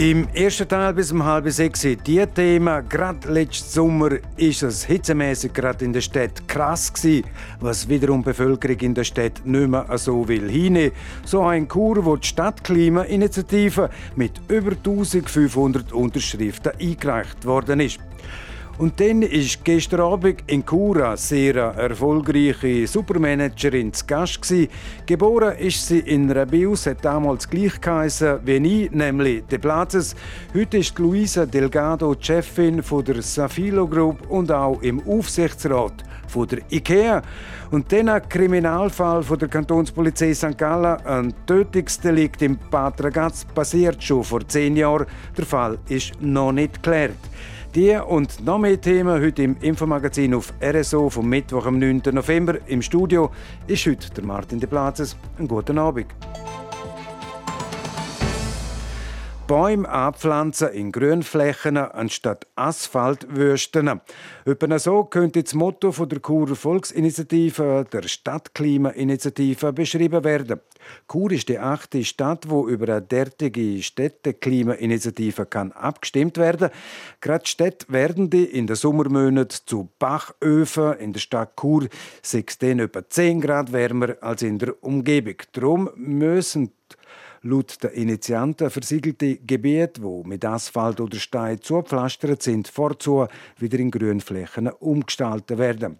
Im ersten Teil bis um halb sechs die Thema. Gerade letzten Sommer ist es hitzemäßig gerade in der Stadt krass gewesen, was wiederum die Bevölkerung in der Stadt nicht mehr so will hinnehmen. So ein Kur, wo die Stadtklimainitiative mit über 1500 Unterschriften eingereicht worden ist. Und dann ist gestern Abend in Cura sehr erfolgreiche Supermanagerin zu Gast gewesen. Geboren ist sie in Rebius, hat damals gleich geheißen wie ich, nämlich De Platzes. Heute ist Luisa Delgado Chefin von der Safilo Group und auch im Aufsichtsrat von der IKEA. Und dann ein Kriminalfall von der Kantonspolizei St. Gallen, ein Tötungsdelikt im Bad Ragaz, passiert schon vor zehn Jahren. Der Fall ist noch nicht geklärt. Die und noch mehr Themen heute im Infomagazin auf RSO vom Mittwoch, am 9. November. Im Studio ist heute der Martin de Platzes. Einen guten Abend. Bäume anpflanzen in Grünflächen anstatt Asphaltwüsten. Etwa so könnte das Motto der Churer Volksinitiative, der Stadtklimainitiative, beschrieben werden. Chur ist die achte Stadt, wo über eine derartige Städteklimainitiative kann abgestimmt werden. Gerade Städte werden die in den Sommermonaten zu Bachöfen. In der Stadt Chur es etwa 10 Grad wärmer als in der Umgebung. Darum müssen Laut der Initianten versiegelte Gebiete, die mit Asphalt oder Stein zugepflastert sind, vorzu wieder in Grünflächen umgestaltet werden.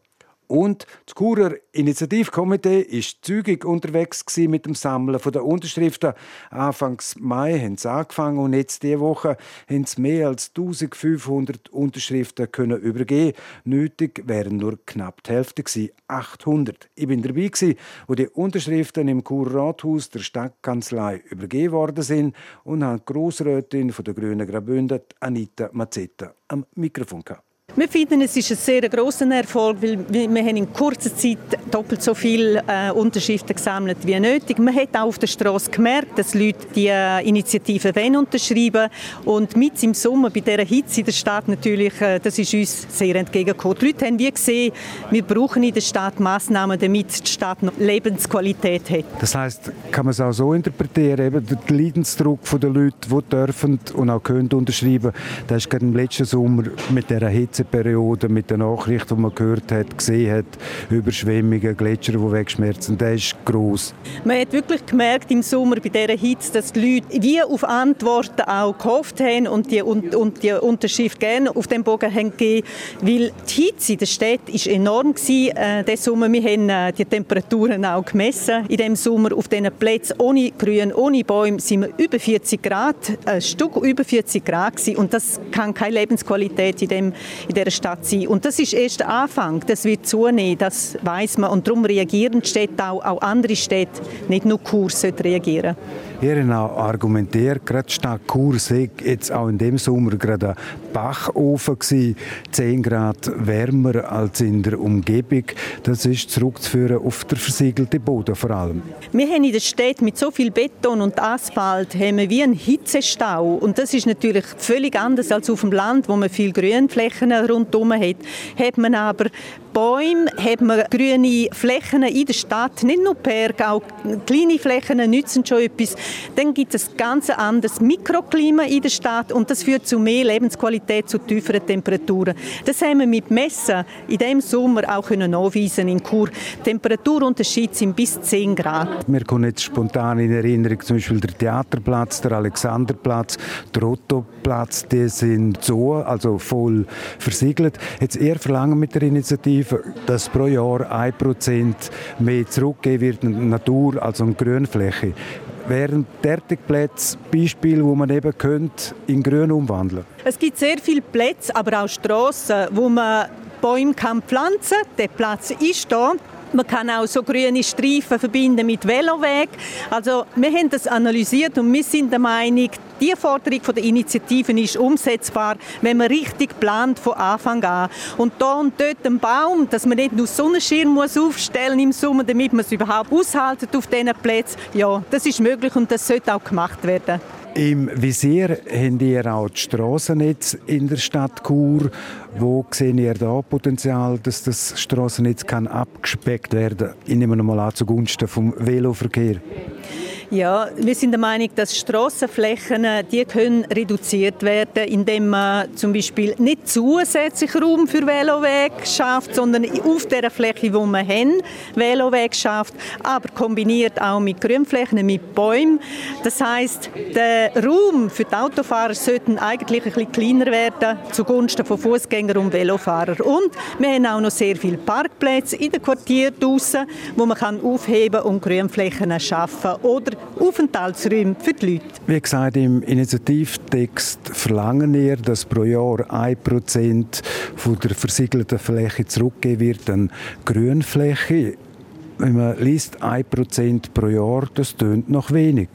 Und das Churer Initiativkomitee ist zügig unterwegs mit dem Sammeln der Unterschriften. Anfangs Mai haben sie angefangen und jetzt diese Woche haben sie mehr als 1500 Unterschriften können übergeben. Nötig wären nur knapp die Hälfte gewesen, 800. Ich bin dabei gewesen, wo die Unterschriften im Churer Rathaus der Stadtkanzlei übergeben worden sind und habe die Grossrätin der Grünen Graubünden, Anita Mazzetta, am Mikrofon gehabt. Wir finden, es ist ein sehr grosser Erfolg, weil wir haben in kurzer Zeit doppelt so viele äh, Unterschriften gesammelt wie nötig. Man hat auch auf der Straße gemerkt, dass Leute die äh, Initiative wollen unterschreiben und mit im Sommer bei dieser Hitze in der Stadt natürlich, äh, das ist uns sehr entgegengekommen. Die Leute haben wie gesehen, wir brauchen in der Stadt Massnahmen, damit die Stadt noch Lebensqualität hat. Das heißt, kann man es auch so interpretieren, eben der Leidensdruck der Leute, die dürfen und auch können unterschreiben, das ist gerade im letzten Sommer mit dieser Hitze Hitzeperiode mit den Nachrichten, die man gehört hat, gesehen hat, Überschwemmungen, Gletscher, die wegschmerzen, der ist gross. Man hat wirklich gemerkt im Sommer bei dieser Hitze, dass die Leute wie auf Antworten auch gehofft haben und die, und, und die Unterschrift gerne auf dem Bogen haben gegeben, weil die Hitze in der Stadt war enorm äh, Sommer. Wir haben äh, die Temperaturen auch gemessen. In dem Sommer auf diesen Plätzen ohne Grün, ohne Bäume sind wir über 40 Grad, ein Stück über 40 Grad gewesen. und das kann keine Lebensqualität in dem, in dieser Stadt sein. Und das ist erst der Anfang, das wird zunehmen, das weiß man. Und darum reagieren die Städte auch, auch andere Städte, nicht nur Kurs reagieren. Ihr habt auch argumentiert, gerade Stadt Chur sei jetzt auch in dem Sommer gerade ein Bachofen gewesen, 10 Grad wärmer als in der Umgebung. Das ist zurückzuführen auf den versiegelten Boden vor allem. Wir haben in der Stadt mit so viel Beton und Asphalt haben wir wie einen Hitzestau und das ist natürlich völlig anders als auf dem Land, wo man viel Grünflächen rundherum hat. Hat man aber Bäume, hat man grüne Flächen in der Stadt, nicht nur Berge, auch kleine Flächen nützen schon etwas. Dann gibt es ein ganz anderes Mikroklima in der Stadt und das führt zu mehr Lebensqualität, zu tieferen Temperaturen. Das haben wir mit Messen in diesem Sommer auch können nachweisen in Chur. Temperaturunterschiede sind bis 10 Grad. Mir kommt jetzt spontan in Erinnerung zum Beispiel der Theaterplatz, der Alexanderplatz, der Ottoplatz, die sind so, also voll versiegelt. Jetzt eher verlangen mit der Initiative Initiative, dass pro Jahr 1% mehr zurückgegeben wird in die Natur als an Grünfläche. Wären derartige Plätze Beispiele, wo man eben könnte in Grün umwandeln Es gibt sehr viele Plätze, aber auch Strassen, wo man Bäume kann pflanzen kann. Der Platz ist da Man kann auch so grüne Streifen verbinden mit Veloweg. Also wir haben das analysiert und wir sind der Meinung, die Forderung der Initiativen ist umsetzbar, wenn man richtig plant von Anfang an. Und da und dort ein Baum, dass man nicht nur Sonnenschirm muss aufstellen im Sommer, damit man es überhaupt aushaltet auf diesen Plätzen, ja, das ist möglich und das sollte auch gemacht werden. Im Visier habt ihr auch das Strassennetz in der Stadt Chur. Wo seht ihr da Potenzial, dass das Strassennetz abgespeckt werden kann? Ich nehme mal an, zugunsten des Veloverkehrs. Ja, wir sind der Meinung, dass Strassenflächen die können reduziert werden, indem man zum Beispiel nicht zusätzlich Raum für Veloweg schafft, sondern auf der Fläche, wo man haben, Veloweg schafft, aber kombiniert auch mit Grünflächen, mit Bäumen. Das heißt, der Raum für die Autofahrer sollte eigentlich ein bisschen kleiner werden zugunsten von Fußgängern und Velofahrern. Und wir haben auch noch sehr viele Parkplätze in den Quartieren draussen, wo man kann aufheben und Grünflächen schaffen oder Aufenthaltsräume für die Leute. Wie gesagt, im Initiativtext verlangen wir, dass pro Jahr 1% von der versiegelten Fläche zurückgegeben wird an Grünfläche. Wenn man liest, 1% pro Jahr, das tönt noch wenig.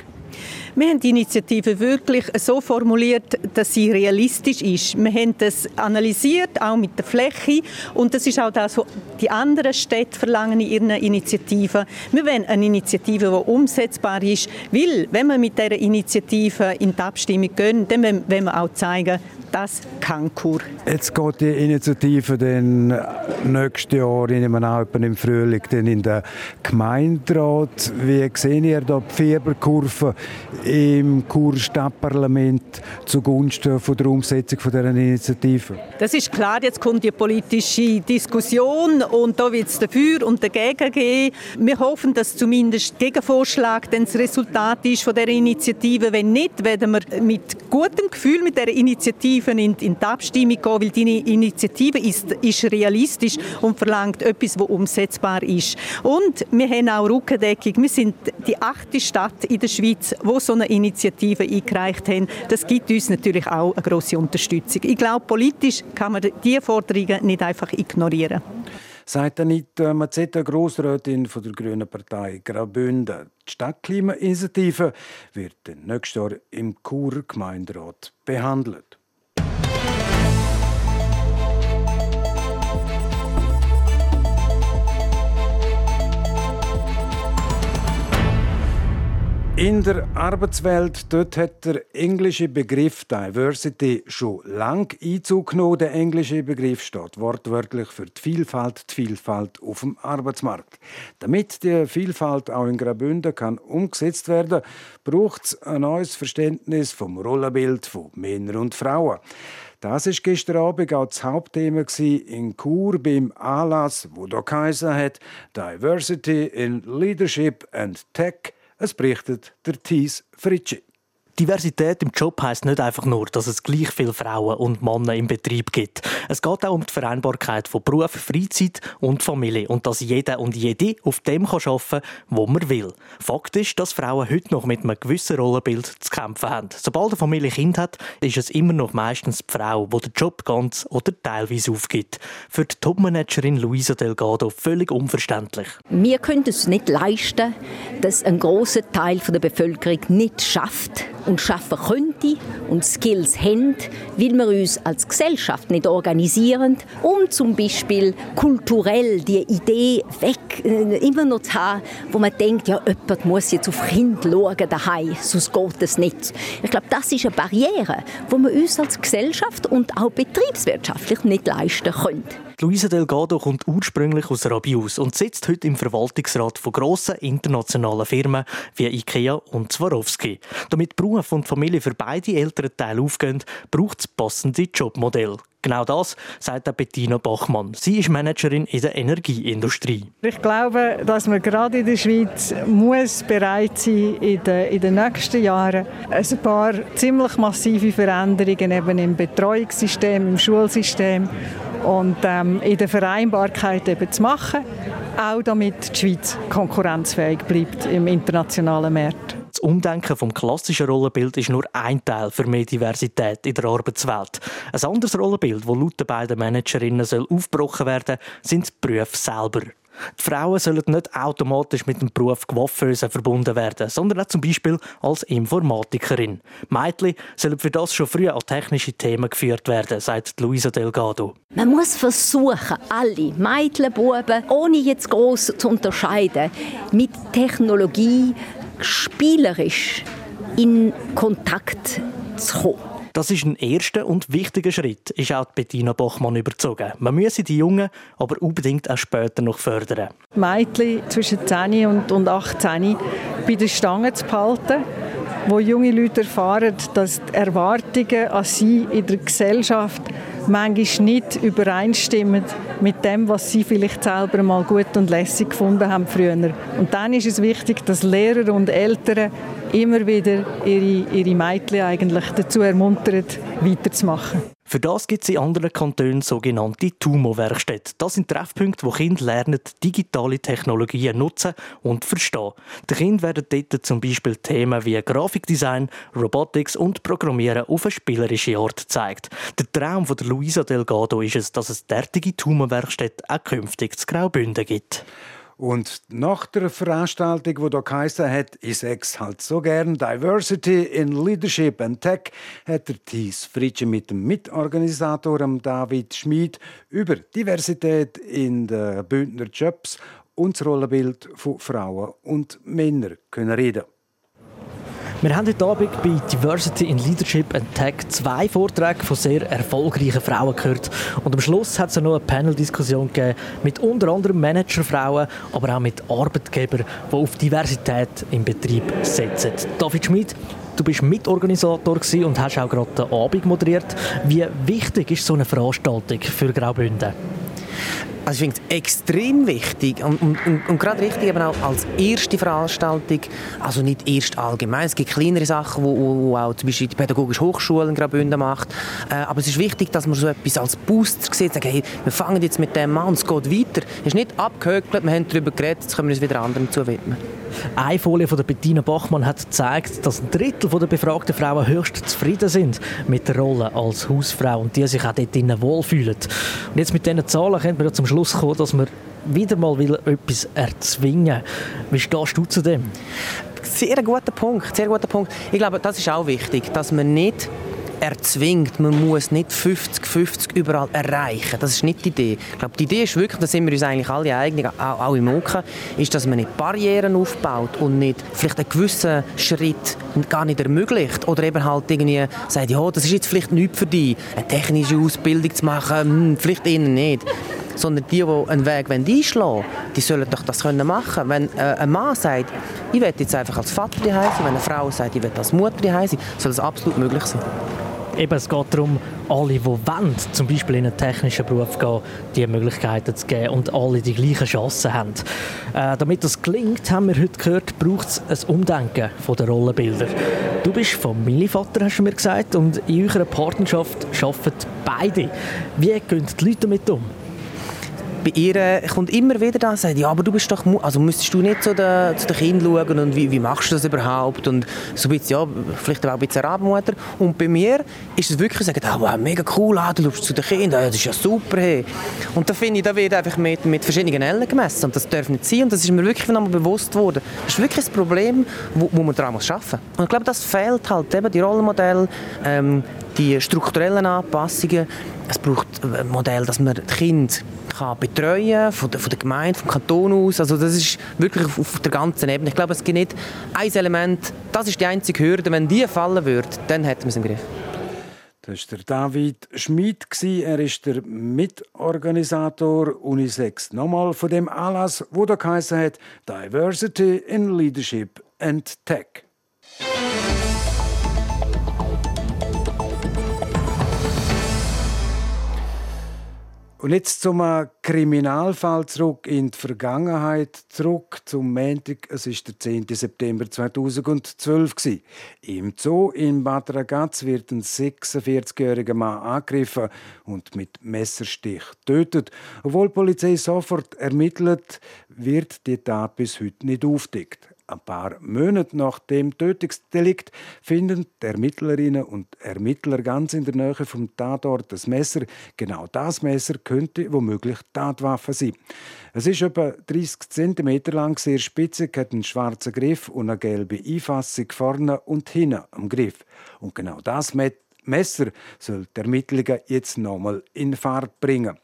Wir haben die Initiative wirklich so formuliert, dass sie realistisch ist. Wir haben das analysiert, auch mit der Fläche. Und das ist auch das, was die anderen Städte verlangen in ihren Initiativen. Wir wollen eine Initiative, die umsetzbar ist. Weil, wenn wir mit dieser Initiative in die Abstimmung gehen, dann wollen wir auch zeigen, das kann Kur. Jetzt geht die Initiative dann nächstes Jahr, in einem auch im Frühling, dann in den Gemeinderat. Wie sehen ihr da die Fieberkurve im Kur Stadtparlament zugunsten von der Umsetzung von dieser Initiative? Das ist klar, jetzt kommt die politische Diskussion und da wird es dafür und dagegen gehen. Wir hoffen, dass zumindest Gegenvorschlag dann das Resultat ist von der Initiative. Wenn nicht, werden wir mit gutem Gefühl mit der Initiative in, die Abstimmung gehen, weil deine Initiative ist, ist realistisch und verlangt etwas, das umsetzbar ist. Und wir haben auch Rückendeckung. Wir sind die achte Stadt in der Schweiz, wo so eine Initiative eingereicht haben. Das gibt uns natürlich auch eine grosse Unterstützung. Ich glaube, politisch kann man diese Forderungen nicht einfach ignorieren sagt Anita Mazzetta, Grossrätin von der Grünen Partei Graubünden. Die Stadtklimainitiative wird nächstes Jahr im Churer Gemeinderat behandelt. In der Arbeitswelt dort hat der englische Begriff Diversity schon lang Einzug genommen. Der englische Begriff steht wortwörtlich für die Vielfalt, die Vielfalt auf dem Arbeitsmarkt. Damit die Vielfalt auch in Graubünden kann umgesetzt werden, braucht es ein neues Verständnis vom Rollenbild von Männern und Frauen. Das ist gestern Abend auch das Hauptthema in Chur beim Anlass, wo da geheißen hat Diversity in Leadership and Tech – es berichtet der Thies Fritschi. Diversität im Job heißt nicht einfach nur, dass es gleich viele Frauen und Männer im Betrieb gibt. Es geht auch um die Vereinbarkeit von Beruf, Freizeit und Familie und dass jeder und jede auf dem arbeiten kann, wo man will. Fakt ist, dass Frauen heute noch mit einem gewissen Rollenbild zu kämpfen haben. Sobald eine Familie Kind hat, ist es immer noch meistens die Frau, die den Job ganz oder teilweise aufgibt. Für die Topmanagerin Luisa Delgado völlig unverständlich. Wir können es nicht leisten, dass ein großer Teil der Bevölkerung nicht schafft, und schaffen könnte und Skills haben, weil wir uns als Gesellschaft nicht organisieren, um zum Beispiel kulturell die Idee weg äh, immer noch zu haben, wo man denkt, ja, jemand muss jetzt auf Kind schauen daheim, sonst geht es nicht. Ich glaube, das ist eine Barriere, die wir uns als Gesellschaft und auch betriebswirtschaftlich nicht leisten können. Luisa Delgado kommt ursprünglich aus Rabius und sitzt heute im Verwaltungsrat von grossen internationalen Firmen wie IKEA und Swarovski. Damit Beruf und Familie für beide älteren Teile aufgehen, braucht es passende Jobmodelle. Genau das sagt Bettina Bachmann. Sie ist Managerin in der Energieindustrie. Ich glaube, dass man gerade in der Schweiz muss bereit sein in den, in den nächsten Jahren ein paar ziemlich massive Veränderungen eben im Betreuungssystem, im Schulsystem und ähm, in der Vereinbarkeit eben zu machen, auch damit die Schweiz konkurrenzfähig bleibt im internationalen Markt. Das Umdenken vom klassischen Rollenbild ist nur ein Teil für mehr Diversität in der Arbeitswelt. Ein anderes Rollenbild, das laut den beiden Managerinnen soll aufgebrochen werden, sind die Berufe selber. Die Frauen sollen nicht automatisch mit dem Beruf Coiffeuse verbunden werden, sondern auch zum Beispiel als Informatikerin. Mädchen sollen für das schon früh an technische Themen geführt werden, sagt Luisa Delgado. Man muss versuchen, alle Mädchen, Buben, ohne jetzt groß zu unterscheiden, mit Technologie spielerisch in Kontakt zu kommen. Das ist ein erster und wichtiger Schritt, ist auch Bettina Bachmann überzogen. Man müsse die Jungen aber unbedingt auch später noch fördern. Mädchen zwischen 10 und 18 bei der Stange zu behalten, wo junge Leute erfahren, dass die Erwartungen an sie in der Gesellschaft manchmal nicht übereinstimmen mit dem, was sie vielleicht selber mal gut und lässig gefunden haben früher. Und dann ist es wichtig, dass Lehrer und Eltern immer wieder ihre, ihre Mädchen eigentlich dazu ermuntern, weiterzumachen. Für das gibt es in anderen Kantonen sogenannte TUMO-Werkstätten. Das sind Treffpunkte, wo Kinder lernen, digitale Technologien nutzen und verstehen. Den Kindern werden dort zum Beispiel Themen wie Grafikdesign, Robotics und Programmieren auf eine spielerische Art gezeigt. Der Traum von der Luisa Delgado ist es, dass es derartige TUMO-Werkstätten auch künftig zu Graubünden gibt. Und nach der Veranstaltung, wo da geheißen hat, ich sag's halt so gern, Diversity in Leadership and Tech, hat der Thies Fritsche mit dem Mitorganisator David Schmid über Diversität in den Bündner Jobs und das Rollenbild von Frauen und Männern können reden. Wir haben heute Abend bei Diversity in Leadership and Tech zwei Vorträge von sehr erfolgreichen Frauen gehört. Und am Schluss hat es noch eine Panel-Diskussion gegeben mit unter anderem Managerfrauen, aber auch mit Arbeitgebern, die auf Diversität im Betrieb setzen. David Schmid, Du bist Mitorganisator und hast auch gerade den Abend moderiert. Wie wichtig ist so eine Veranstaltung für Graubünden? Also ich finde es extrem wichtig und, und, und, gerade richtig eben auch als erste Veranstaltung, also nicht erst allgemein, es gibt kleinere Sachen, wo, wo auch zum Beispiel die Pädagogische Hochschule in Graubünden macht, äh, aber es ist wichtig, dass man so etwas als Booster sieht, sagen, hey, wir fangen jetzt mit dem an es geht weiter. Es ist nicht abgehökelt, wir haben darüber geredet, jetzt können wir uns wieder anderem zuwidmen. Eine Folie von der Bettina Bachmann hat gezeigt, dass ein Drittel der befragten Frauen höchst zufrieden sind mit der Rolle als Hausfrau und die sich auch dort drinnen wohlfühlen. Und jetzt mit diesen Zahlen können wir zum Schluss kommen, dass wir wieder mal etwas erzwingen Wie stehst du zu dem? Sehr guter Punkt, sehr guter Punkt. Ich glaube, das ist auch wichtig, dass man nicht erzwingt. Man muss nicht 50-50 überall erreichen. Das ist nicht die Idee. Ich glaube, die Idee ist wirklich, da sind wir uns eigentlich alle einig, auch, auch im Moka, ist, dass man nicht Barrieren aufbaut und nicht vielleicht einen gewissen Schritt gar nicht ermöglicht. Oder eben halt irgendwie sagt, ja, das ist jetzt vielleicht nichts für dich, eine technische Ausbildung zu machen, hm, vielleicht eher nicht sondern die, die einen Weg einschlagen wollen, die sollen doch das können machen Wenn äh, ein Mann sagt, ich will jetzt einfach als Vater die sein, wenn eine Frau sagt, ich will als Mutter die sein, soll das absolut möglich sein. Eben, es geht darum, alle, die wollen, zum Beispiel in einen technischen Beruf gehen, die Möglichkeiten zu geben und alle die gleichen Chancen haben. Äh, damit das gelingt, haben wir heute gehört, braucht es ein Umdenken von den Rollenbildern. Du bist Familienvater, hast du mir gesagt, und in eurer Partnerschaft arbeiten beide. Wie gehen die Leute damit um? Bei ihr kommt immer wieder da und sagt, ja, aber du bist doch, also müsstest du nicht zu den, zu den Kindern schauen und wie, wie machst du das überhaupt und so ein bisschen, ja, vielleicht auch ein bisschen Rabenmutter. Und bei mir ist es wirklich, sagen, oh, wow, mega cool, ah, du schaust zu den Kindern, das ist ja super. Hey. Und da finde ich, da wird einfach mit, mit verschiedenen Ellen gemessen und das darf nicht sein und das ist mir wirklich nochmal bewusst worden. Das ist wirklich ein Problem, wo, wo man daran arbeiten muss. Und ich glaube, das fehlt halt eben, die Rollenmodelle, ähm, die strukturellen Anpassungen. Es braucht ein Modell, dass man die Kinder kann betreuen von der, von der Gemeinde, vom Kanton aus. Also das ist wirklich auf, der ganzen Ebene. Ich glaube, es gibt nicht ein Element, das ist die einzige Hürde. Wenn die fallen würde, dann hätten wir es im Griff. Das war David Schmid. Er ist der Mitorganisator Unisex. Nochmal von dem Anlass, wo der geheißen hat Diversity in Leadership and Tech. Und jetzt zum Kriminalfall zurück in die Vergangenheit, zurück zum Montag. Es ist der 10. September 2012. Im Zoo in Bad Ragaz wird ein 46-jähriger Mann angegriffen und mit Messerstich getötet. Obwohl die Polizei sofort ermittelt, wird die Tat bis heute nicht aufdeckt. Ein paar Monate nach dem Tötungsdelikt finden die Ermittlerinnen und Ermittler ganz in der Nähe vom Tatort das Messer. Genau das Messer könnte womöglich Tatwaffe sein. Es ist etwa 30 cm lang, sehr spitzig, hat einen schwarzen Griff und eine gelbe Einfassung vorne und hinten am Griff. Und genau das Messer soll die Ermittlungen jetzt nochmal in Fahrt bringen.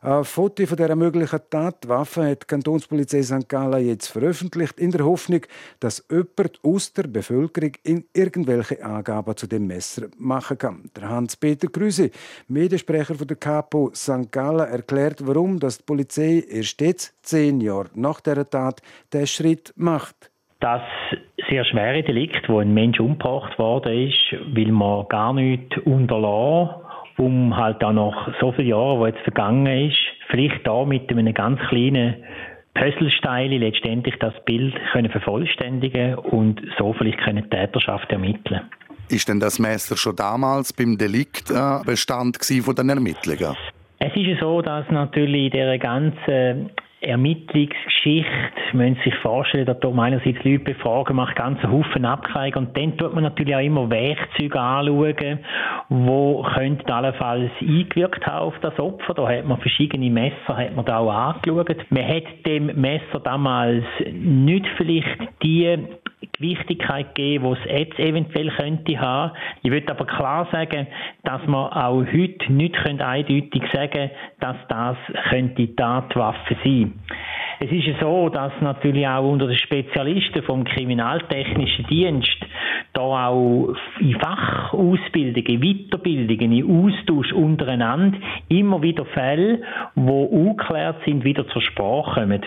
Ein Foto von dieser möglichen Tatwaffe hat die Kantonspolizei St. Gallen jetzt veröffentlicht, in der Hoffnung, dass jemand aus der Bevölkerung in irgendwelche Angaben zu dem Messer machen kann. Der Hans-Peter Grüse, Mediensprecher von der Kapo St. Gallen, erklärt, warum dass die Polizei erst jetzt, zehn Jahre nach der Tat, den Schritt macht. Das sehr schwere Delikt, wo ein Mensch umgebracht worden ist, will man gar nicht unterlassen um halt auch nach so vielen Jahren, wo jetzt vergangen ist, vielleicht da mit einem ganz kleinen Puzzlestein letztendlich das Bild können vervollständigen und so vielleicht können die Täterschaft ermitteln. Ist denn das Messer schon damals beim Delikt äh, Bestand von den Ermittlungen? Es ist so, dass natürlich in dieser ganzen Ermittlungsgeschichte, man muss sich vorstellen, dass da einerseits Leute befragen, macht ganz einen Haufen Abklärungen und dann tut man natürlich auch immer Werkzeuge anschauen, wo könnte allenfalls eingewirkt haben auf das Opfer. Da hat man verschiedene Messer hat man da auch angeschaut. Man hat dem Messer damals nicht vielleicht die Gewichtigkeit geben, die es jetzt eventuell könnte haben. Ich würde aber klar sagen, dass man auch heute nicht eindeutig sagen können, dass das könnte Tatwaffe sein. Es ist so, dass natürlich auch unter den Spezialisten vom Kriminaltechnischen Dienst da auch in Fachausbildungen, Weiterbildungen, in Austausch untereinander immer wieder Fälle, wo ungeklärt sind, wieder zur Sprache kommen.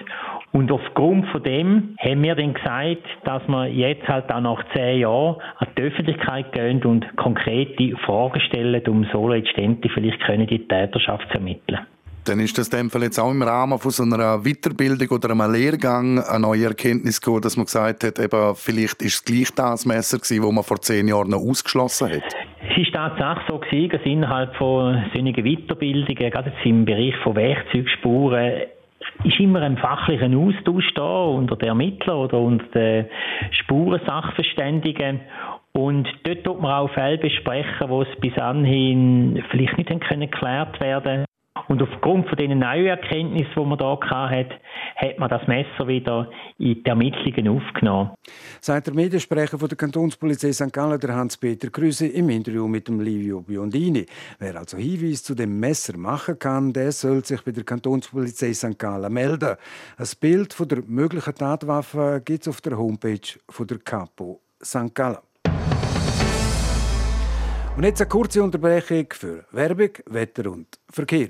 Und aufgrund von dem haben wir dann gesagt, dass wir jetzt halt auch nach zehn Jahren an die Öffentlichkeit gehen und konkrete Fragen stellen, um so letztendlich vielleicht können die Täterschaft zu ermitteln. Dann ist das in dem Fall jetzt auch im Rahmen von so einer Weiterbildung oder einem Lehrgang eine neue Erkenntnis gekommen, dass man gesagt hat, eben, vielleicht ist es gleich das Messer gewesen, das man vor zehn Jahren noch ausgeschlossen hat? Es ist tatsächlich so gewesen, dass innerhalb von solchen Weiterbildungen, gerade jetzt im Bereich von Werkzeugspuren, ist immer ein fachlicher Austausch da unter den Ermittlern oder unter den Spurensachverständigen. Und dort tut man auch Fälle besprechen, wo es bis anhin vielleicht nicht geklärt werden und aufgrund von den neuen Erkenntnissen, die man da hat, hat man das Messer wieder in die Ermittlungen aufgenommen. Sagt der Mediensprecher von der Kantonspolizei St. Gallen, der Hans-Peter Krüse, im Interview mit dem Livio Biondini. Wer also Hinweis zu dem Messer machen kann, der soll sich bei der Kantonspolizei St. Gallen melden. Ein Bild von der möglichen Tatwaffe gibt es auf der Homepage von der Capo St. Gallen. Und jetzt eine kurze Unterbrechung für Werbung, Wetter und Verkehr.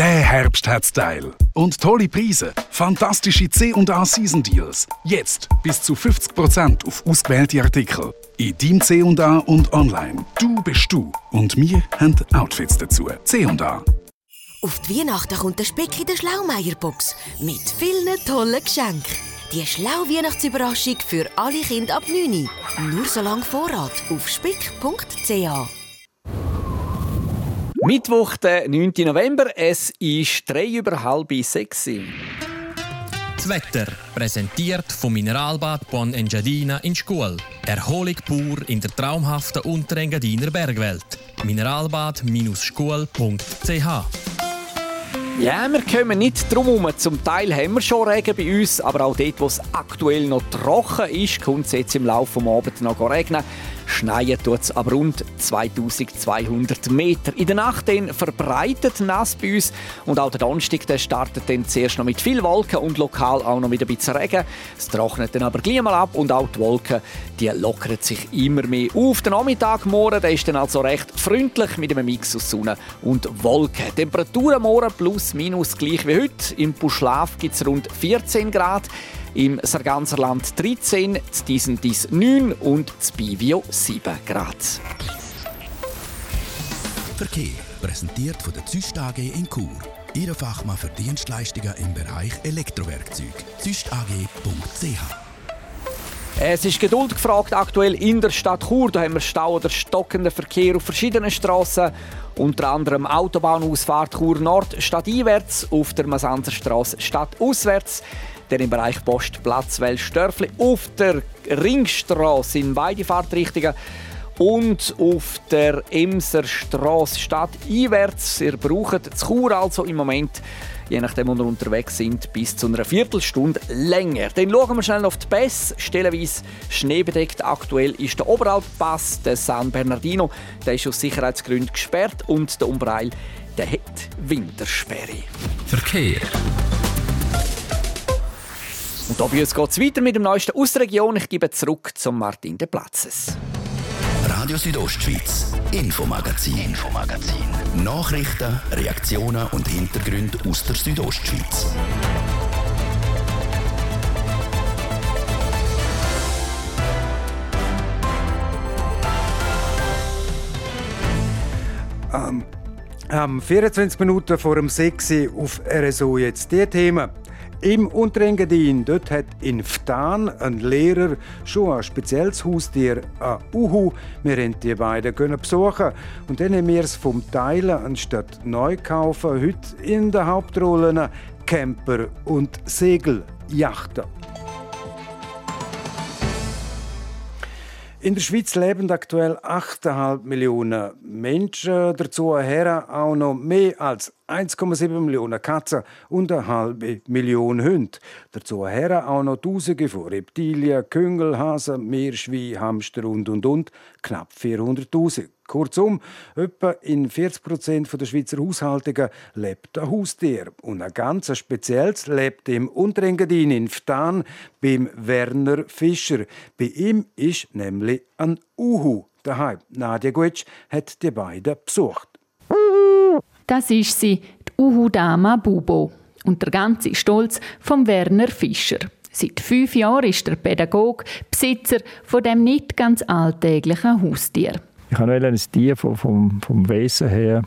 Der Herbst hat Style. Und tolle Preise. Fantastische C&A Season Deals. Jetzt bis zu 50% auf ausgewählte Artikel. In deinem C&A und online. Du bist du. Und wir haben Outfits dazu. C&A. Auf die Weihnachten kommt der Speck in der Schlaumeier-Box. Mit vielen tollen Geschenken. Die Schlau-Weihnachtsüberraschung für alle Kinder ab 9 Nur so lange Vorrat auf spick.ch. Mittwoch, der 9. November. Es ist drei über halb sechs. Das Wetter, präsentiert vom Mineralbad Bon Engadina in Schkuhl. Erholung pur in der traumhaften Unterengadiner Bergwelt. Mineralbad-schkuhl.ch ja, wir kommen nicht drum herum. Zum Teil haben wir schon Regen bei uns, aber auch dort, wo es aktuell noch trocken ist, kommt es jetzt im Laufe des Abends noch regnen. Schneien tut es ab rund 2200 Meter. In der Nacht dann verbreitet nass bei uns und auch der Donnerstag der startet dann zuerst noch mit viel Wolken und lokal auch noch mit ein bisschen Regen. Es trocknet dann aber gleich mal ab und auch die Wolken die lockern sich immer mehr auf. Der Nachmittag morgen der ist dann also recht freundlich mit einem Mix aus Sonne und Wolken. Temperaturen morgen plus minus gleich wie heute. Im Buschlaf gibt es rund 14 Grad im Sarganserland 13, zu diesen dies 9 und zu Bivio 7 Grad. Verkehr präsentiert von der Züst AG in Chur. Ihre Fachmann für Dienstleistungen im Bereich Elektrowerkzeug. züstag.ch es ist Geduld gefragt aktuell in der Stadt Chur. Da haben wir Stau oder stockenden Verkehr auf verschiedenen Straßen. Unter anderem Autobahnausfahrt Chur Nord stadteinwärts, auf der Masanzerstraße stadtauswärts dann im Bereich Postplatz Welsdörfli auf der Ringstraße in beide Fahrtrichtungen und auf der Emserstraße Stadt einwärts. Ihr braucht zu Chur also im Moment, je nachdem, wo ihr unterwegs sind, bis zu einer Viertelstunde länger. Dann schauen wir schnell auf die Pässe. Stellenweise schneebedeckt. Aktuell ist der Oberalppass, der San Bernardino, der ist aus Sicherheitsgründen gesperrt und der Umbreil, der hat Wintersperre. Verkehr. Und uns geht es weiter mit dem Neuesten aus der Region. Ich gebe zurück zum Martin de Platzes. Radio Südostschweiz, Infomagazin, Infomagazin. Nachrichten, Reaktionen und Hintergründe aus der Südostschweiz. Ähm, ähm, 24 Minuten vor dem 6 auf RSO jetzt die Themen. Im Unterengadin, dort hat in Ftan ein Lehrer schon ein spezielles Haustier, ein Uhu. Wir haben die beiden besuchen und dann haben wir es vom Teilen anstatt neu kaufen. Heute in den Hauptrollen Camper und Segeljachten. In der Schweiz leben aktuell 8,5 Millionen Menschen. Dazu her auch noch mehr als 1,7 Millionen Katzen und eine halbe Million Hunde. Dazu her auch noch Tausende von Reptilien, Küngel, Hasen, Meerschwein, Hamster und und und. Knapp 400.000. Kurzum, etwa in 40 Prozent der Schweizer Haushaltungen lebt ein Haustier. Und ein ganz spezielles lebt im Unterengadin in Ftan beim Werner Fischer. Bei ihm ist nämlich ein Uhu daheim. Nadia Gutsch hat die beiden besucht. Das ist sie, die Uhudama Bubo. Und der ganze Stolz von Werner Fischer. Seit fünf Jahren ist der Pädagoge Besitzer von dem nicht ganz alltäglichen Haustier. Ich habe ein Tier vom, vom, vom Wesen her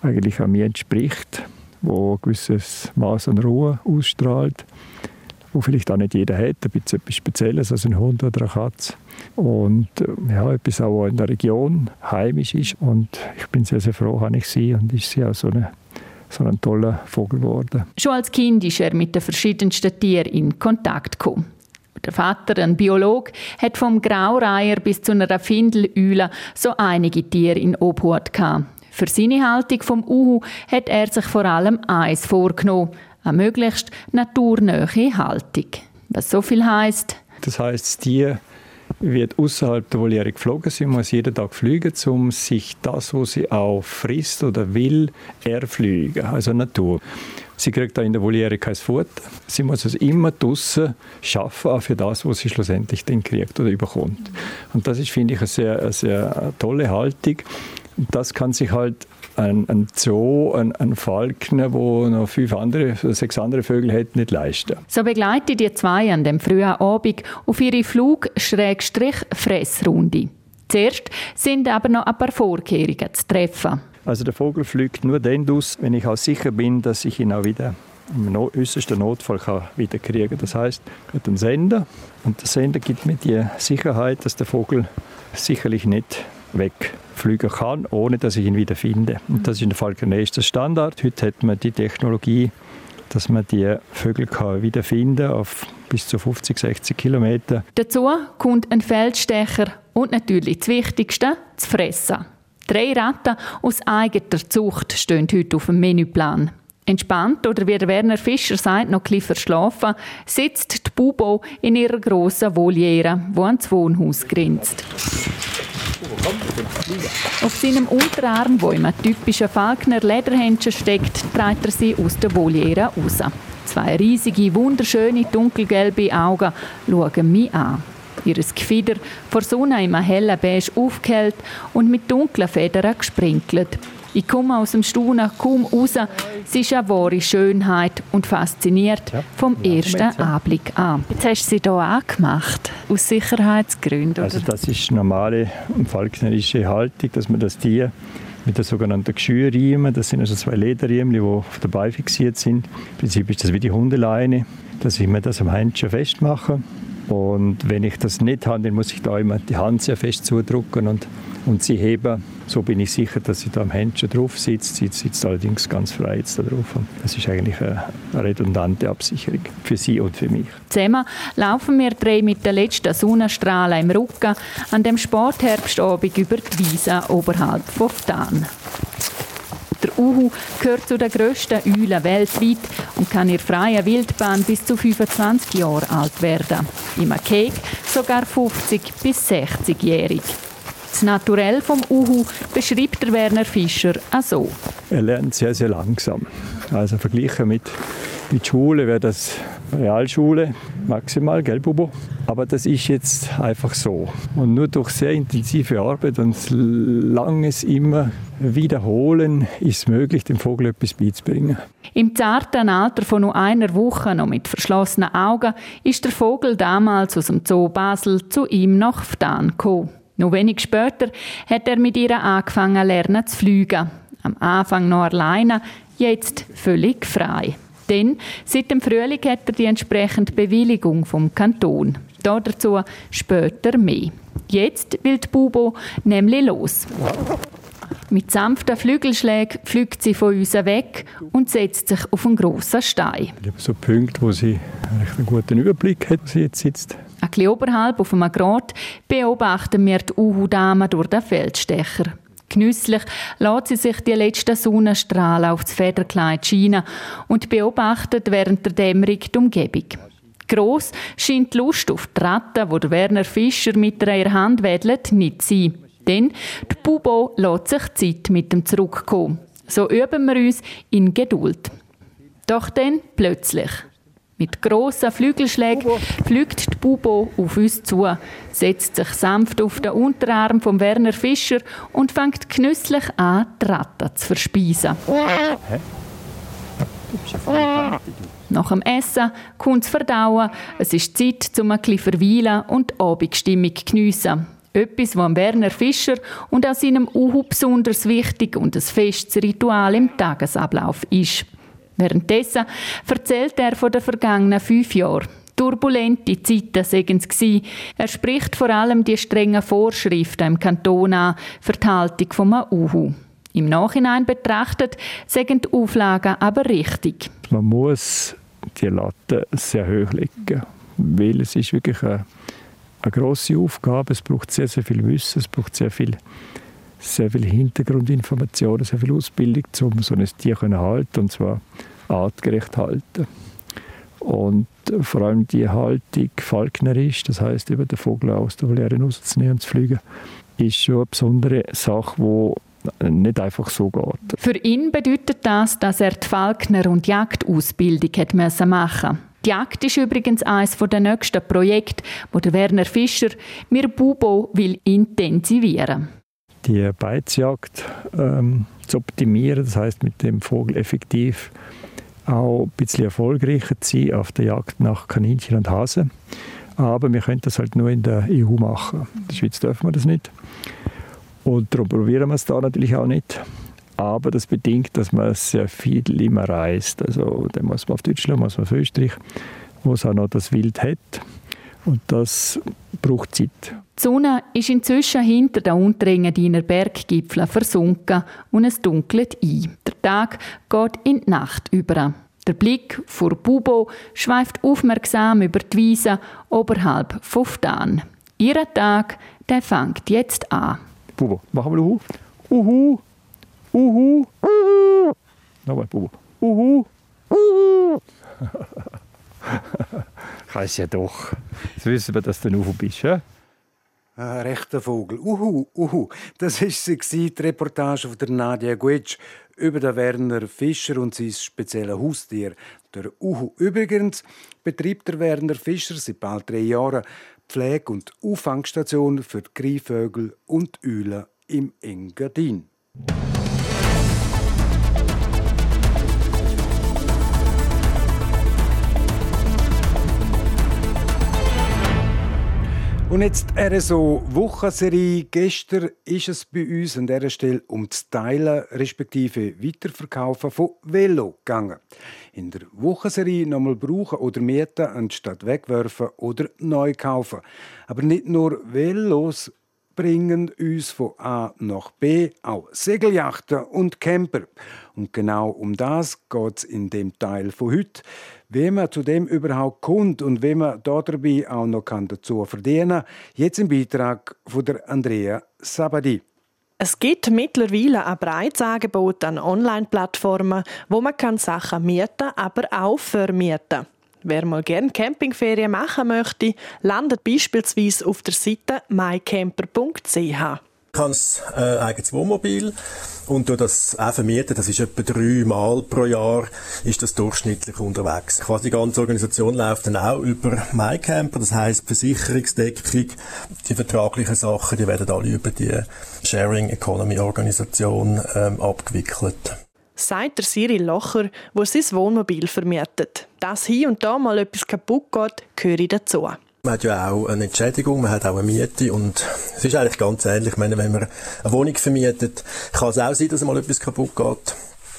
eigentlich an mir entspricht, wo ein gewisses Maß an Ruhe ausstrahlt, wo vielleicht auch nicht jeder hat, ein bisschen etwas Spezielles als ein Hund oder eine Katze. Und äh, ja, etwas auch in der Region heimisch ist. Und ich bin sehr, sehr froh, habe ich sie und ist sie auch so eine so ein toller Vogel geworden. Schon als Kind ist er mit den verschiedensten Tieren in Kontakt gekommen. Der Vater, ein Biolog, hat vom Graureiher bis zu einer Findelüle so einige Tiere in Obhut gehabt. Für seine Haltung vom Uhu hat er sich vor allem eins vorgenommen: eine möglichst naturnähe Haltung. Was so viel heißt. Das heißt, Tier wird außerhalb der Voliere geflogen. Sie muss jeden Tag fliegen, um sich das, was sie auch frisst oder will, erfliegen, also Natur. Sie kriegt auch in der Voliere kein Futter. Sie muss es immer draussen schaffen, auch für das, was sie schlussendlich dann kriegt oder überkommt. Und das ist, finde ich, eine sehr, eine sehr tolle Haltung. Das kann sich halt ein, ein Zoo, ein, ein Falkner, wo noch fünf andere, sechs andere Vögel hätten, nicht leisten. So begleitet die zwei an dem frühen Abend auf ihre Flug-Fressrunde. Zuerst sind aber noch ein paar Vorkehrungen zu treffen. Also der Vogel fliegt nur dann aus, wenn ich auch sicher bin, dass ich ihn auch wieder im äußersten Notfall kann wieder kriegen. Das heißt, ich habe einen Sender und der Sender gibt mir die Sicherheit, dass der Vogel sicherlich nicht wegfliegen kann, ohne dass ich ihn wieder finde. Und das ist in der Falconer Standard. Heute hat man die Technologie, dass man die Vögel kann wiederfinden auf bis zu 50, 60 Kilometer. Dazu kommt ein Feldstecher und natürlich das Wichtigste, das Fressen. Drei Ratten aus eigener Zucht stehen heute auf dem Menüplan. Entspannt oder wie Werner Fischer sagt, noch ein verschlafen, sitzt die Bubo in ihrer grossen Voliere, die ans Wohnhaus grenzt. Auf seinem Unterarm, wo im typischen Falkner Lederhändchen steckt, trägt er sie aus der Voliere raus. Zwei riesige, wunderschöne, dunkelgelbe Augen schauen mich an. Ihr Gefieder vor Sonne im hellen Beige aufgehellt und mit dunklen Federn gesprinkelt. Ich komme aus dem Staunen kaum raus. Sie ist eine wahre Schönheit und fasziniert vom ersten Anblick an. Jetzt hast du sie hier angemacht, aus Sicherheitsgründen. Also das ist normale falknerische Haltung, dass man das Tier mit den sogenannten Geschürriemen, das sind also zwei Lederriemen, die auf der Beine fixiert sind. Im Prinzip ist das wie die Hundeleine, dass ich mir das am Händchen festmache. Und wenn ich das nicht habe, dann muss ich da immer die Hand sehr fest zudrücken und, und sie heben. So bin ich sicher, dass sie da am Händchen drauf sitzt. Sie sitzt allerdings ganz frei jetzt da drauf. Das ist eigentlich eine, redundante Absicherung für sie und für mich. Zusammen laufen wir drei mit den letzten Sonnenstrahlen im Rücken an dem Sportherbstabend über die Wiese oberhalb von Ftan. Der Uhu gehört zu den grössten Eulen weltweit und kann in freier Wildbahn bis zu 25 Jahre alt werden. Im Keg sogar 50 bis 60-jährig. Das Naturell vom Uhu beschreibt der Werner Fischer auch so. Er lernt sehr, sehr langsam. Also verglichen mit, mit Schule wäre das Realschule maximal, gell, Bubo? Aber das ist jetzt einfach so. Und nur durch sehr intensive Arbeit und langes immer Wiederholen ist möglich, dem Vogel etwas beizubringen. Im zarten Alter von nur einer Woche, noch mit verschlossenen Augen, ist der Vogel damals aus dem Zoo Basel zu ihm nach Ftan gekommen. Noch wenig später hat er mit ihr angefangen lernen zu fliegen. Am Anfang noch alleine, jetzt völlig frei. Denn seit dem Frühling hat er die entsprechende Bewilligung vom Kanton. Dazu später mehr. Jetzt will die Bubo nämlich los. Mit sanften Flügelschlägen fliegt sie von uns weg und setzt sich auf einen grossen Stein. So Punkte, wo sie einen guten Überblick hat, wo sie jetzt sitzt. Ein bisschen oberhalb auf einem Grat beobachten wir die Uhu-Dame durch den Feldstecher. Genüsslich lässt sie sich die letzten Sonnenstrahlen auf das Federkleid scheinen und beobachtet während der Dämmerung die Umgebung. Gross scheint die Lust auf die Ratte, die Werner Fischer mit ihrer Hand wedelt, nicht zu sein. Denn die Bubo lässt sich Zeit mit dem Zurückkommen. So üben wir uns in Geduld. Doch dann plötzlich. Mit grossen Flügelschlägen fliegt die Bubo auf uns zu, setzt sich sanft auf den Unterarm von Werner Fischer und fängt genüsslich an, die Ratte zu verspeisen. Nach dem Essen kommt das Verdauen. Es ist Zeit, um ein bisschen verweilen und die Abendstimmung zu geniessen. Etwas, was Werner Fischer und an seinem Uhu besonders wichtig und ein festes Ritual im Tagesablauf ist. Währenddessen erzählt er von den vergangenen fünf Jahren. Turbulente Zeiten seien es gewesen. Er spricht vor allem die strengen Vorschriften im Kanton an für die Haltung vom Uhu. Im Nachhinein betrachtet seien die Auflagen aber richtig. Man muss die Latte sehr hoch legen, weil es ist wirklich eine eine grosse Aufgabe. Es braucht sehr, sehr viel Wissen, es braucht sehr viel, sehr viel Hintergrundinformationen, sehr viel Ausbildung, um so ein Tier zu halten, und zwar artgerecht halten. Und vor allem die Haltung falknerisch, das heißt über den Vogel aus der Voliere rauszunehmen und zu fliegen, ist schon eine besondere Sache, die nicht einfach so geht. Für ihn bedeutet das, dass er die Falkner- und Jagdausbildung machen musste. Die Jagd ist übrigens eines der nächsten Projekte, wo Werner Fischer mir Bubo will intensivieren. Die Beizjagd ähm, zu optimieren, das heißt mit dem Vogel effektiv auch ein bisschen erfolgreicher zu sein auf der Jagd nach Kaninchen und Hasen. Aber wir können das halt nur in der EU machen. In der Schweiz dürfen wir das nicht. Und darum probieren wir es da natürlich auch nicht. Aber das bedingt, dass man sehr viel immer reist. Also dann muss man auf Deutschland, muss man auf Österreich, wo es auch noch das Wild hat. Und das braucht Zeit. Die Sonne ist inzwischen hinter den Unterengadiner Berggipfeln versunken und es dunkelt ein. Der Tag geht in die Nacht über. Der Blick vor Bubo schweift aufmerksam über die Wiese oberhalb von Ftan. Ihr Tag, der fängt jetzt an. Bubo, machen wir Uhu. Uhu. Uhu. Uhu. Nochmal, Bubu. Uhu. Uhu. Kannst ja doch. Jetzt wissen wir, dass du ein Uhu bist. Ja? Ein rechter Vogel. Uhu, uhu. Das war sie, die Reportage von der Nadia Guetsch über den Werner Fischer und sein spezielles Haustier, der Uhu. Übrigens betreibt der Werner Fischer seit bald drei Jahren Pflege- und Auffangstation für die Greifvögel und Eulen im Engadin. Und jetzt eine so Wochenserie. Gestern ist es bei uns an dieser Stelle um das Teilen respektive Weiterverkaufen von Velo gegangen. In der Wochenserie nochmal brauchen oder mieten anstatt wegwerfen oder neu kaufen. Aber nicht nur Velos bringen uns von A nach B auch Segeljachten und Camper. Und genau um das geht es in dem Teil von heute. Wie man zu dem überhaupt kommt und wie man dabei auch noch dazu verdienen kann, jetzt im Beitrag von der Andrea Sabadi. Es gibt mittlerweile ein breites Angebot an Online-Plattformen, wo man Sachen mieten, aber auch vermieten kann. Wer mal gerne Campingferien machen möchte, landet beispielsweise auf der Seite mycamper.ch. Ich habe ein äh, eigenes Wohnmobil und durch das auch vermieten, das ist etwa dreimal pro Jahr, ist das durchschnittlich unterwegs. Quasi die ganze Organisation läuft dann auch über MyCamper, das heisst Versicherungsdeckung, die vertraglichen Sachen, die werden alle über die Sharing Economy Organisation ähm, abgewickelt sagt der Cyril Locher, wo sein Wohnmobil vermietet. Dass hier und da mal etwas kaputt geht, gehöre dazu. Man hat ja auch eine Entschädigung, man hat auch eine Miete und es ist eigentlich ganz ähnlich. Ich meine, wenn man eine Wohnung vermietet, kann es auch sein, dass mal etwas kaputt geht.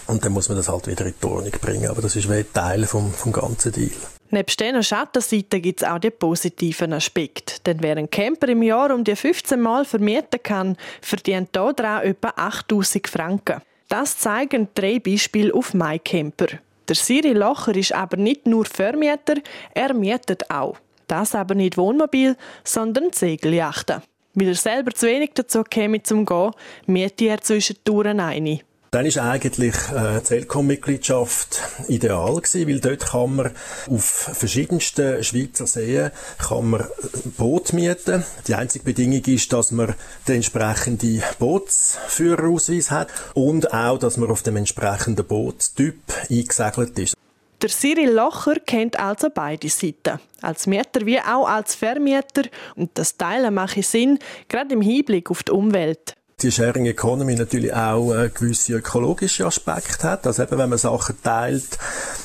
Und dann muss man das halt wieder in die Ordnung bringen. Aber das ist wie Teil vom, vom ganzen Deal. Neben diesen Schattenseiten gibt es auch die positiven Aspekte. Denn wer einen Camper im Jahr um die 15 Mal vermieten kann, verdient hier etwa 8000 Franken. Das zeigen drei Beispiele auf MyCamper. Der Siri Locher ist aber nicht nur Vermieter, er mietet auch. Das aber nicht Wohnmobil, sondern Segeljachten. Weil er selber zu wenig dazu käme zum Gehen, miete er zwischendurch eine. Dann ist eigentlich äh, die Telkom-Mitgliedschaft ideal gewesen, weil dort kann man auf verschiedensten Schweizer Seen kann man Boot mieten. Die einzige Bedingung ist, dass man den entsprechenden Bootsführerausweis hat und auch, dass man auf dem entsprechenden Bootstyp eingesegelt ist. Der Cyril Locher kennt also beide Seiten. Als Mieter wie auch als Vermieter. Und das Teilen mache Sinn, gerade im Hinblick auf die Umwelt die Sharing Economy natürlich auch äh, gewisse ökologische Aspekte hat. Also eben, wenn man Sachen teilt,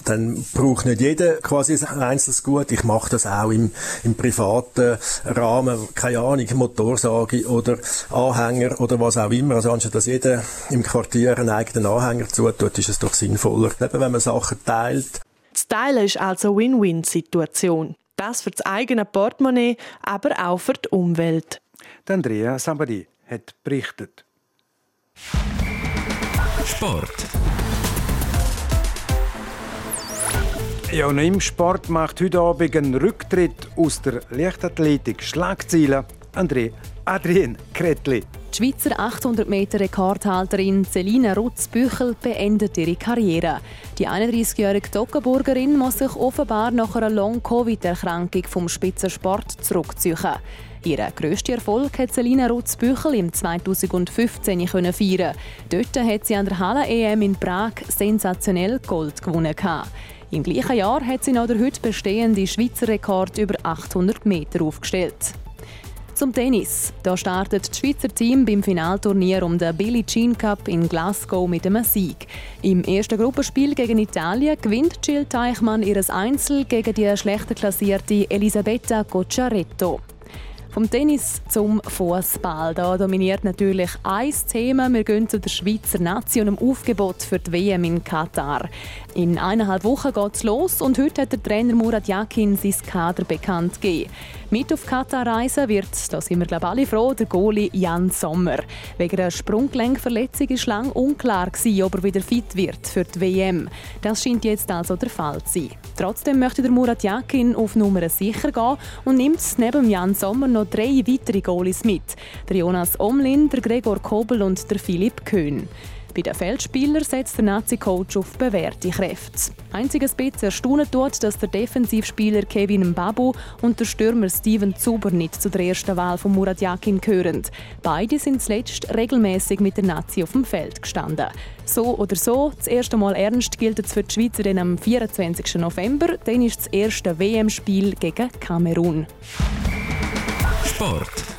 dann braucht nicht jeder quasi ein einzelnes Gut. Ich mache das auch im, im privaten Rahmen, keine Ahnung, Motorsage oder Anhänger oder was auch immer. Also anstatt dass jeder im Quartier einen eigenen Anhänger zutut, ist es doch sinnvoller. Eben, wenn man Sachen teilt. Das Teilen ist also eine Win-Win-Situation. Das für das eigene Portemonnaie, aber auch für die Umwelt. Andrea Sambadi hat berichtet. Sport. Ja, und im Sport macht heute Abend ein Rücktritt aus der Leichtathletik Schlagzeilen André Adrien Kretli. Die Schweizer 800 Meter Rekordhalterin Selina Rutz-Büchel beendet ihre Karriere. Die 31-jährige Toggenburgerin muss sich offenbar nach einer Long-Covid-Erkrankung vom Spitzensport zurückziehen. Ihren grössten Erfolg hat Selina Rutz-Büchel im 2015 feiern. Dort hat sie an der Halle-EM in Prag sensationell Gold gewonnen. Im gleichen Jahr hat sie noch den heute bestehenden Schweizer Rekord über 800 Meter aufgestellt. Zum Tennis. Da startet das Schweizer Team beim Finalturnier um den Billie Jean Cup in Glasgow mit einem Sieg. Im ersten Gruppenspiel gegen Italien gewinnt Jill Teichmann ihres Einzel gegen die schlechter klassierte Elisabetta Cocciaretto. Vom Tennis zum Fußball. Da dominiert natürlich ein Thema. Wir gehen zu der Schweizer Nation im Aufgebot für die WM in Katar. In eineinhalb Wochen geht es los und heute hat der Trainer Murat Yakin sein Kader bekannt gegeben. Mit auf Katar reisen wird, da sind wir glaube alle froh, der Goalie Jan Sommer. Wegen einer Sprunggelenkverletzung war lange unklar, gewesen, ob er wieder fit wird für die WM. Das scheint jetzt also der Fall zu sein. Trotzdem möchte der Murat Yakin auf Nummer sicher gehen und nimmt neben Jan Sommer noch drei weitere Goalies mit. Der Jonas Omlin, der Gregor Kobel und der Philipp Köhn. Bei den Feldspielern setzt der Nazi-Coach auf bewährte Kräfte. Einziges bisschen erstaunen tut, dass der Defensivspieler Kevin Mbabu und der Stürmer Steven Zuber nicht zu der ersten Wahl von Murat Yakin gehören. Beide sind zuletzt regelmäßig mit der Nazi auf dem Feld gestanden. So oder so, das erste Mal ernst gilt es für die Schweizer am 24. November. Dann ist das erste WM-Spiel gegen Kamerun. Sport.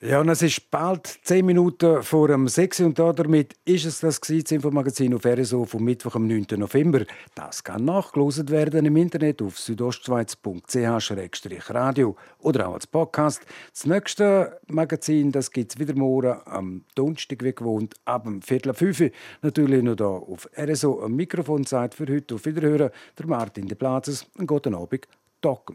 Ja, und es ist bald zehn Minuten vor dem 6 und damit ist es das Infomagazin auf RSO vom Mittwoch, am 9. November. Das kann nachgelost werden im Internet auf südostschweiz.ch-radio oder auch als Podcast. Das nächste Magazin, das gibt es wieder morgen am Donnerstag, wie gewohnt, ab dem Viertel fünf. Natürlich noch hier auf RSO. Am Mikrofon Zeit für heute auf Wiederhören. Der Martin de Plazes. Einen guten Abend. Docken.